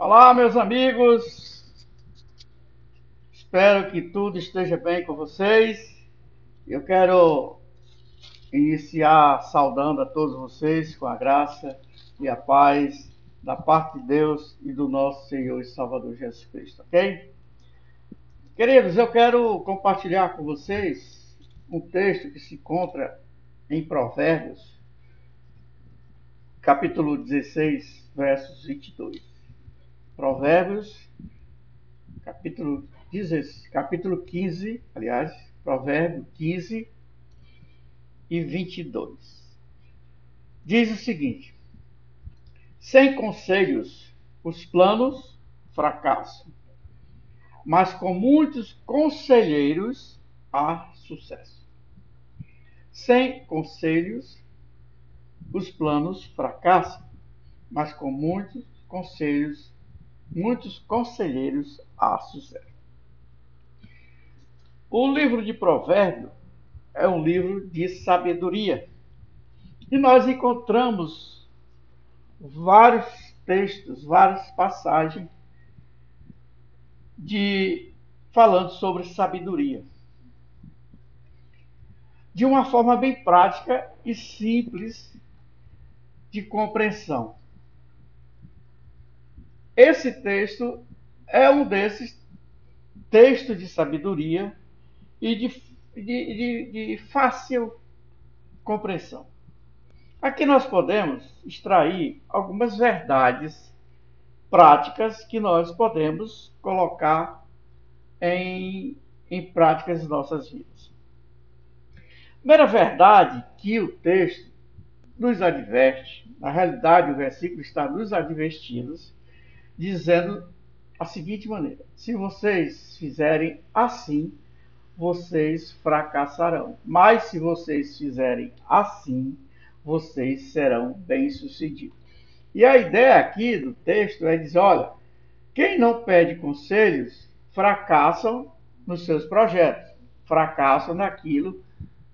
Olá, meus amigos. Espero que tudo esteja bem com vocês. Eu quero iniciar saudando a todos vocês com a graça e a paz da parte de Deus e do nosso Senhor e Salvador Jesus Cristo, ok? Queridos, eu quero compartilhar com vocês um texto que se encontra em Provérbios, capítulo 16, versos 22. Provérbios, capítulo, 16, capítulo 15, aliás, Provérbio 15 e 22. Diz o seguinte: Sem conselhos os planos fracassam, mas com muitos conselheiros há sucesso. Sem conselhos os planos fracassam, mas com muitos conselhos muitos conselheiros a sucesso. O livro de Provérbios é um livro de sabedoria. E nós encontramos vários textos, várias passagens de falando sobre sabedoria. De uma forma bem prática e simples de compreensão. Esse texto é um desses textos de sabedoria e de, de, de, de fácil compreensão. Aqui nós podemos extrair algumas verdades práticas que nós podemos colocar em, em práticas nossas vidas. Primeira verdade que o texto nos adverte, na realidade o versículo está nos advertindo, dizendo a seguinte maneira: se vocês fizerem assim, vocês fracassarão. Mas se vocês fizerem assim, vocês serão bem-sucedidos. E a ideia aqui do texto é dizer: olha, quem não pede conselhos fracassam nos seus projetos, fracassam naquilo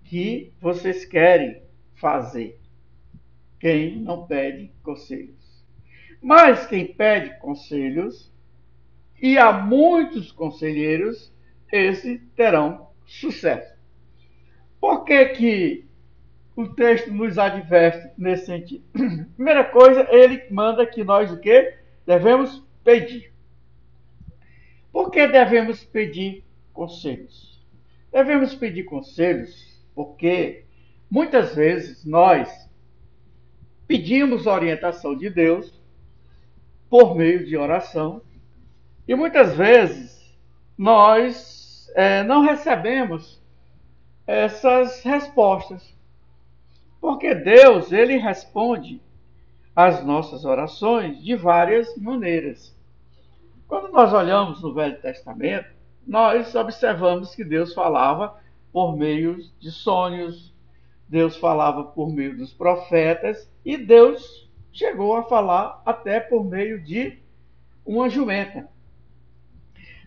que vocês querem fazer. Quem não pede conselhos. Mas quem pede conselhos, e há muitos conselheiros, esses terão sucesso. Por que, que o texto nos adverte nesse sentido? Primeira coisa, ele manda que nós o quê? Devemos pedir. Por que devemos pedir conselhos? Devemos pedir conselhos porque muitas vezes nós pedimos orientação de Deus por meio de oração. E muitas vezes nós é, não recebemos essas respostas. Porque Deus, ele responde às nossas orações de várias maneiras. Quando nós olhamos no Velho Testamento, nós observamos que Deus falava por meio de sonhos, Deus falava por meio dos profetas e Deus chegou a falar até por meio de uma jumenta.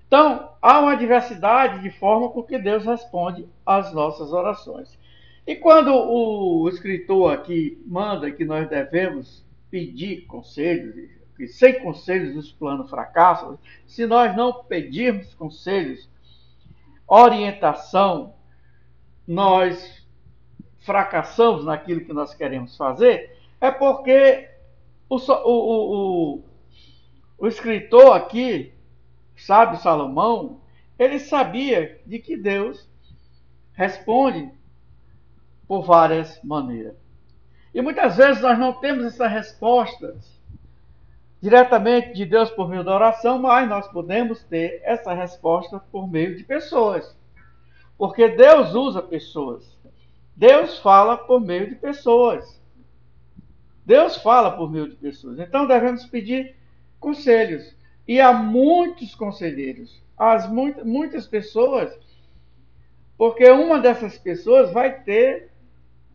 Então, há uma diversidade de forma com que Deus responde às nossas orações. E quando o escritor aqui manda que nós devemos pedir conselhos, que sem conselhos os planos fracassam, se nós não pedirmos conselhos, orientação, nós fracassamos naquilo que nós queremos fazer, é porque o, o, o, o escritor aqui, sábio Salomão, ele sabia de que Deus responde por várias maneiras. E muitas vezes nós não temos essas respostas diretamente de Deus por meio da oração, mas nós podemos ter essa resposta por meio de pessoas. Porque Deus usa pessoas. Deus fala por meio de pessoas. Deus fala por meio de pessoas. Então devemos pedir conselhos. E há muitos conselheiros, há muitas pessoas, porque uma dessas pessoas vai ter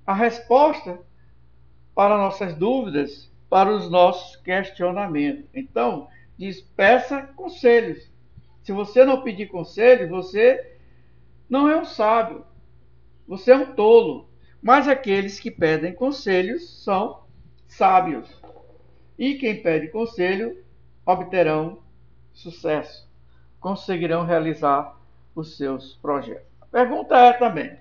a resposta para nossas dúvidas, para os nossos questionamentos. Então, diz: peça conselhos. Se você não pedir conselho, você não é um sábio, você é um tolo. Mas aqueles que pedem conselhos são sábios. E quem pede conselho obterão sucesso, conseguirão realizar os seus projetos. A pergunta é também: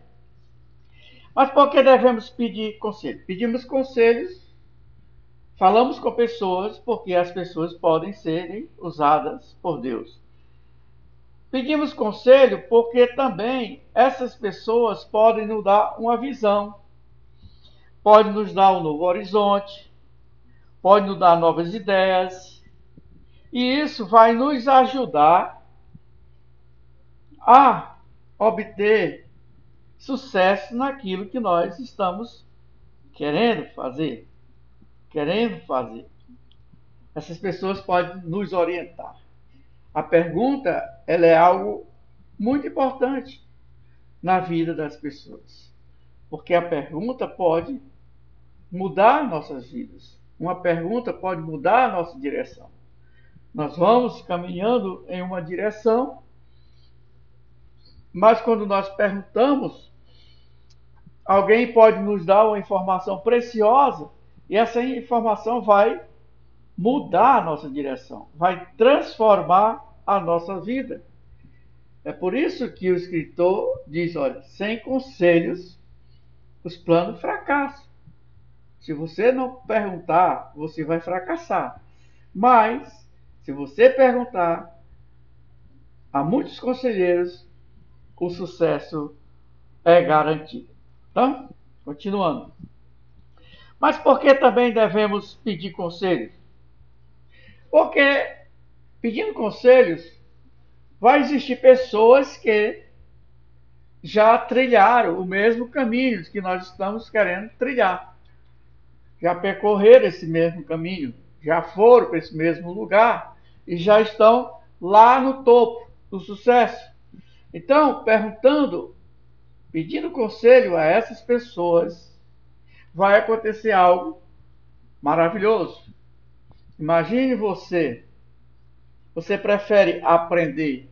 mas por que devemos pedir conselho? Pedimos conselhos, falamos com pessoas, porque as pessoas podem serem usadas por Deus. Pedimos conselho porque também essas pessoas podem nos dar uma visão, podem nos dar um novo horizonte, podem nos dar novas ideias, e isso vai nos ajudar a obter sucesso naquilo que nós estamos querendo fazer. Querendo fazer. Essas pessoas podem nos orientar. A pergunta ela é algo muito importante na vida das pessoas. Porque a pergunta pode mudar nossas vidas. Uma pergunta pode mudar a nossa direção. Nós vamos caminhando em uma direção, mas quando nós perguntamos, alguém pode nos dar uma informação preciosa e essa informação vai mudar a nossa direção, vai transformar a nossa vida. É por isso que o escritor diz: olha, sem conselhos, os planos fracassam. Se você não perguntar, você vai fracassar. Mas, se você perguntar, a muitos conselheiros, o sucesso é garantido. Então, continuando. Mas por que também devemos pedir conselhos? Porque pedindo conselhos, vai existir pessoas que já trilharam o mesmo caminho que nós estamos querendo trilhar. Já percorreram esse mesmo caminho, já foram para esse mesmo lugar e já estão lá no topo do sucesso. Então, perguntando, pedindo conselho a essas pessoas, vai acontecer algo maravilhoso. Imagine você. Você prefere aprender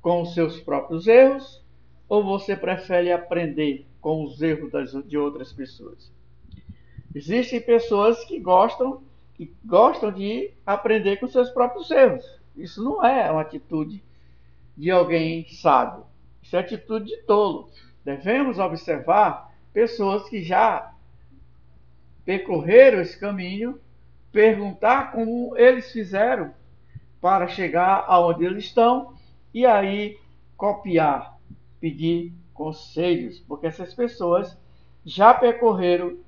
com os seus próprios erros ou você prefere aprender com os erros das, de outras pessoas? Existem pessoas que gostam que gostam de aprender com seus próprios erros. Isso não é uma atitude de alguém sábio. Isso é atitude de tolo. Devemos observar pessoas que já percorreram esse caminho perguntar como eles fizeram para chegar aonde eles estão e aí copiar, pedir conselhos, porque essas pessoas já percorreram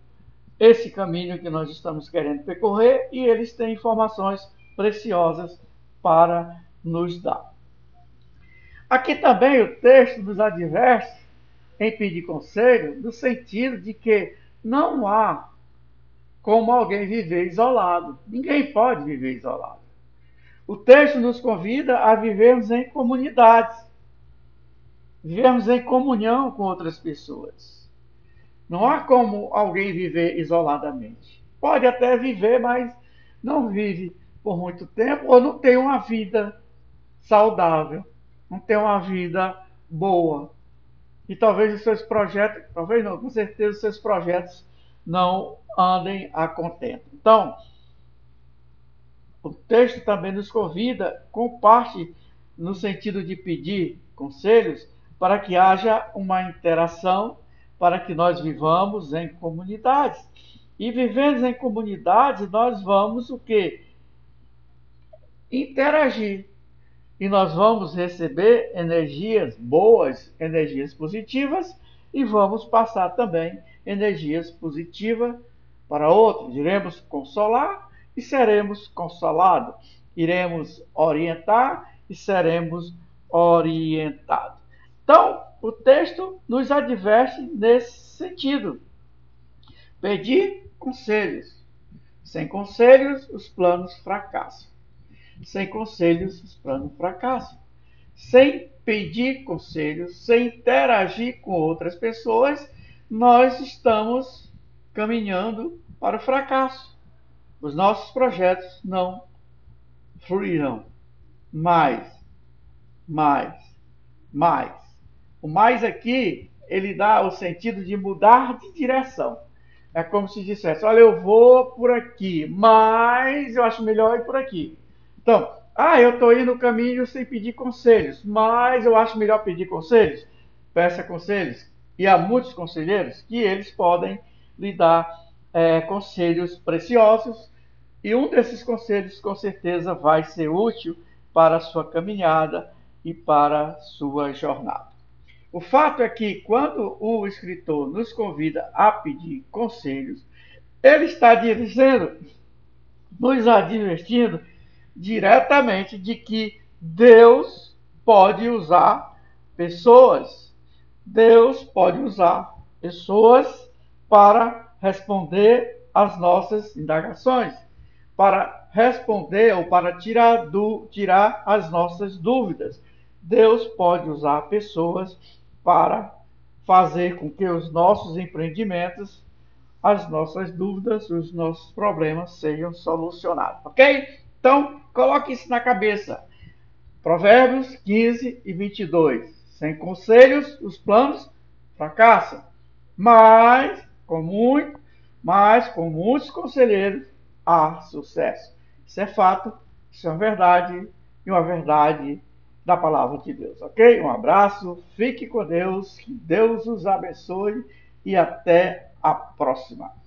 esse caminho que nós estamos querendo percorrer e eles têm informações preciosas para nos dar. Aqui também o texto nos adverte em pedir conselho, no sentido de que não há como alguém viver isolado. Ninguém pode viver isolado. O texto nos convida a vivermos em comunidades, vivermos em comunhão com outras pessoas. Não há como alguém viver isoladamente. Pode até viver, mas não vive por muito tempo ou não tem uma vida saudável, não tem uma vida boa. E talvez os seus projetos, talvez não, com certeza os seus projetos não andem a contento. Então, o texto também nos convida, com parte no sentido de pedir conselhos, para que haja uma interação, para que nós vivamos em comunidades. E vivendo em comunidades, nós vamos o quê? Interagir. E nós vamos receber energias boas, energias positivas, e vamos passar também energias positivas para outros. Iremos consolar e seremos consolados. Iremos orientar e seremos orientados. Texto nos adverte nesse sentido. Pedir conselhos. Sem conselhos, os planos fracassam. Sem conselhos, os planos fracassam. Sem pedir conselhos, sem interagir com outras pessoas, nós estamos caminhando para o fracasso. Os nossos projetos não fluirão. Mais, mais, mais. O mais aqui, ele dá o sentido de mudar de direção. É como se dissesse: olha, eu vou por aqui, mas eu acho melhor ir por aqui. Então, ah, eu estou indo no caminho sem pedir conselhos, mas eu acho melhor pedir conselhos. Peça conselhos. E há muitos conselheiros que eles podem lhe dar é, conselhos preciosos. E um desses conselhos, com certeza, vai ser útil para a sua caminhada e para a sua jornada. O fato é que, quando o escritor nos convida a pedir conselhos, ele está dizendo, nos advertindo diretamente de que Deus pode usar pessoas. Deus pode usar pessoas para responder às nossas indagações, para responder ou para tirar, do, tirar as nossas dúvidas. Deus pode usar pessoas para fazer com que os nossos empreendimentos, as nossas dúvidas, os nossos problemas sejam solucionados, ok? Então, coloque isso na cabeça. Provérbios 15 e 22. Sem conselhos, os planos fracassam. Mas, com muito, mas com muitos conselheiros, há sucesso. Isso é fato, isso é uma verdade e uma verdade da palavra de Deus, ok? Um abraço, fique com Deus, que Deus os abençoe e até a próxima.